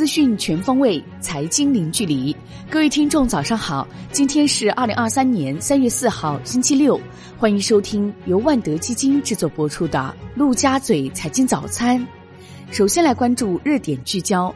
资讯全方位，财经零距离。各位听众，早上好！今天是二零二三年三月四号，星期六。欢迎收听由万德基金制作播出的《陆家嘴财经早餐》。首先来关注热点聚焦。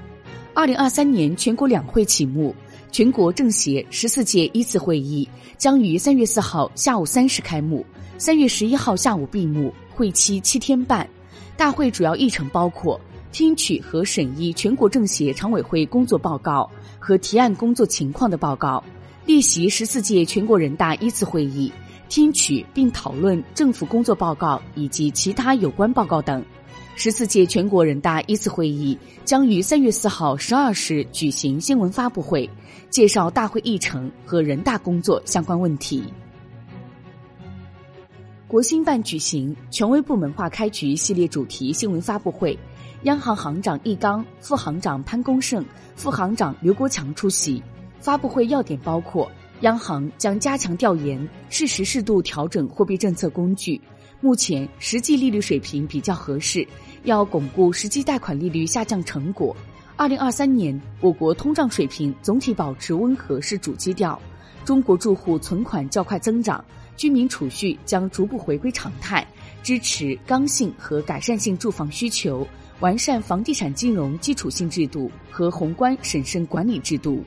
二零二三年全国两会启幕，全国政协十四届一次会议将于三月四号下午三时开幕，三月十一号下午闭幕，会期七天半。大会主要议程包括。听取和审议全国政协常委会工作报告和提案工作情况的报告，列席十四届全国人大一次会议，听取并讨论政府工作报告以及其他有关报告等。十四届全国人大一次会议将于三月四号十二时举行新闻发布会，介绍大会议程和人大工作相关问题。国新办举行权威部门化开局系列主题新闻发布会。央行行长易纲、副行长潘功胜、副行长刘国强出席。发布会要点包括：央行将加强调研，适时适度调整货币政策工具。目前实际利率水平比较合适，要巩固实际贷款利率下降成果。二零二三年，我国通胀水平总体保持温和是主基调。中国住户存款较快增长，居民储蓄将逐步回归常态，支持刚性和改善性住房需求。完善房地产金融基础性制度和宏观审慎管理制度。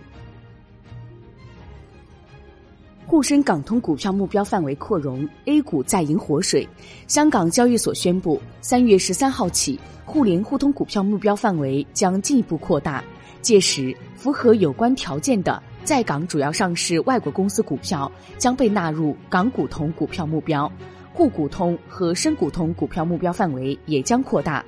沪深港通股票目标范围扩容，A 股再迎活水。香港交易所宣布，三月十三号起，互联互通股票目标范围将进一步扩大。届时，符合有关条件的在港主要上市外国公司股票将被纳入港股通股票目标，沪股通和深股通股票目标范围也将扩大。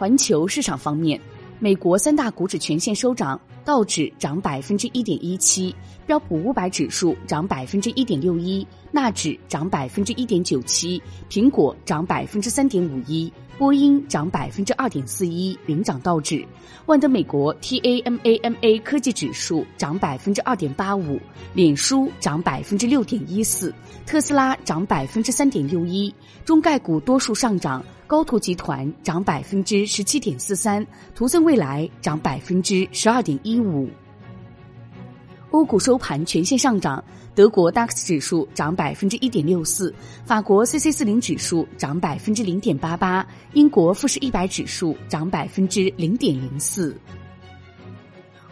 环球市场方面，美国三大股指全线收涨，道指涨百分之一点一七，标普五百指数涨百分之一点六一，纳指涨百分之一点九七，苹果涨百分之三点五一。波音涨百分之二点四一，领涨道指；万德美国 TAMAMA 科技指数涨百分之二点八五，脸书涨百分之六点一四，特斯拉涨百分之三点六一。中概股多数上涨，高途集团涨百分之十七点四三，图森未来涨百分之十二点一五。欧股收盘全线上涨。德国 DAX 指数涨百分之一点六四，法国 CC 四零指数涨百分之零点八八，英国富时一百指数涨百分之零点零四。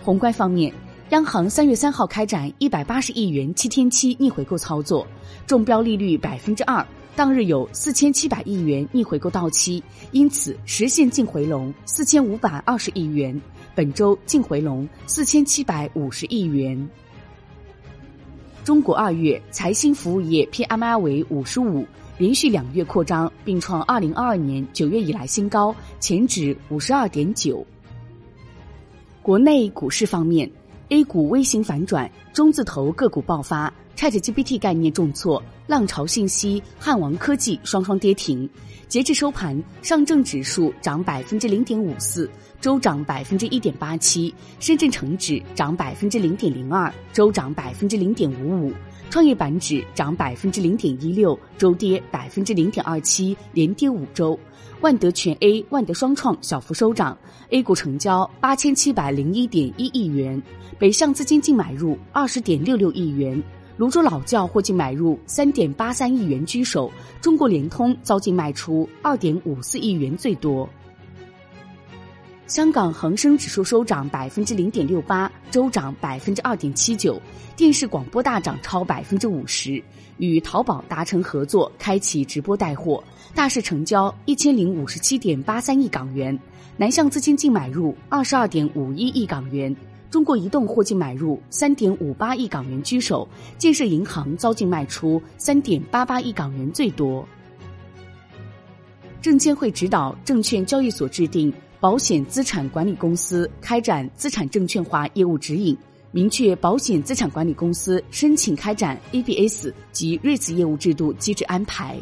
宏观方面，央行三月三号开展一百八十亿元七天期逆回购操作，中标利率百分之二，当日有四千七百亿元逆回购到期，因此实现净回笼四千五百二十亿元，本周净回笼四千七百五十亿元。中国二月财新服务业 PMI 为五十五，连续两月扩张，并创二零二二年九月以来新高，前值五十二点九。国内股市方面，A 股微型反转，中字头个股爆发，ChatGPT 概念重挫，浪潮信息、汉王科技双双跌停。截至收盘，上证指数涨百分之零点五四，周涨百分之一点八七；深圳成指涨百分之零点零二，周涨百分之零点五五；创业板指涨百分之零点一六，周跌百分之零点二七，连跌五周。万德全 A、万德双创小幅收涨，A 股成交八千七百零一点一亿元，北向资金净买入二十点六六亿元。泸州老窖获净买入三点八三亿元居首，中国联通遭净卖出二点五四亿元最多。香港恒生指数收涨百分之零点六八，周涨百分之二点七九。电视广播大涨超百分之五十，与淘宝达成合作，开启直播带货，大市成交一千零五十七点八三亿港元，南向资金净买入二十二点五一亿港元。中国移动获净买入三点五八亿港元居首，建设银行遭净卖出三点八八亿港元最多。证监会指导证券交易所制定保险资产管理公司开展资产证券化业务指引，明确保险资产管理公司申请开展 ABS 及 REITs 业务制度机制安排。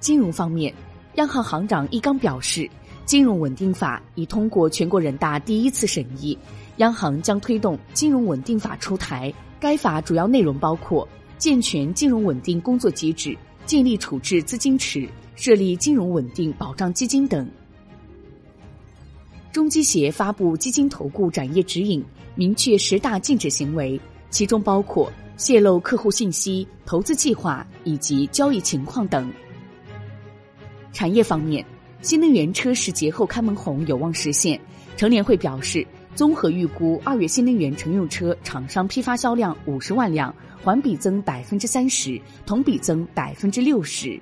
金融方面，央行行长易纲表示。金融稳定法已通过全国人大第一次审议，央行将推动金融稳定法出台。该法主要内容包括健全金融稳定工作机制、建立处置资金池、设立金融稳定保障基金等。中基协发布基金投顾展业指引，明确十大禁止行为，其中包括泄露客户信息、投资计划以及交易情况等。产业方面，新能源车市节后开门红有望实现。成联会表示，综合预估二月新能源乘用车厂商批发销量五十万辆，环比增百分之三十，同比增百分之六十。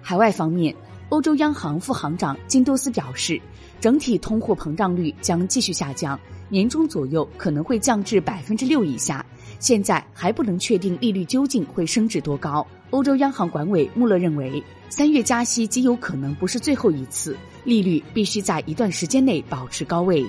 海外方面。欧洲央行副行长金多斯表示，整体通货膨胀率将继续下降，年中左右可能会降至百分之六以下。现在还不能确定利率究竟会升至多高。欧洲央行管委穆勒认为，三月加息极有可能不是最后一次，利率必须在一段时间内保持高位。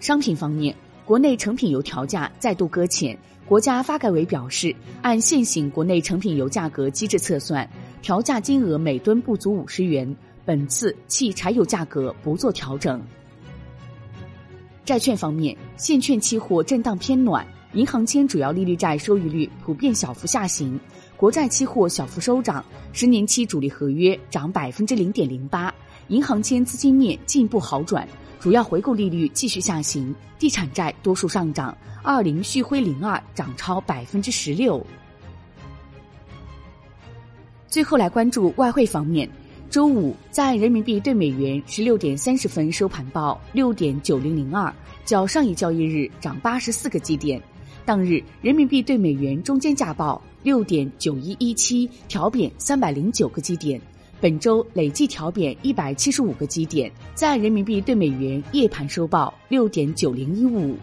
商品方面，国内成品油调价再度搁浅，国家发改委表示，按现行国内成品油价格机制测算。调价金额每吨不足五十元，本次汽柴油价格不做调整。债券方面，现券期货震荡偏暖，银行间主要利率债收益率普遍小幅下行，国债期货小幅收涨，十年期主力合约涨百分之零点零八，银行间资金面进一步好转，主要回购利率继续下行，地产债多数上涨，二零旭辉零二涨超百分之十六。最后来关注外汇方面，周五在人民币对美元十六点三十分收盘报六点九零零二，较上一交易日涨八十四个基点。当日人民币对美元中间价报六点九一一七，调贬三百零九个基点。本周累计调贬一百七十五个基点，在人民币对美元夜盘收报六点九零一五。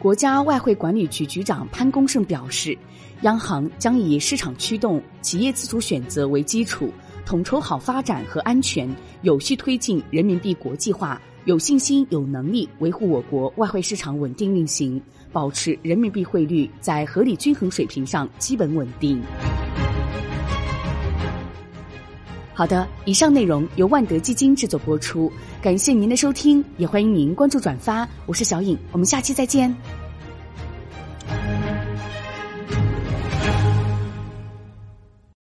国家外汇管理局局长潘功胜表示。央行将以市场驱动、企业自主选择为基础，统筹好发展和安全，有序推进人民币国际化，有信心、有能力维护我国外汇市场稳定运行，保持人民币汇率在合理均衡水平上基本稳定。好的，以上内容由万德基金制作播出，感谢您的收听，也欢迎您关注转发。我是小颖，我们下期再见。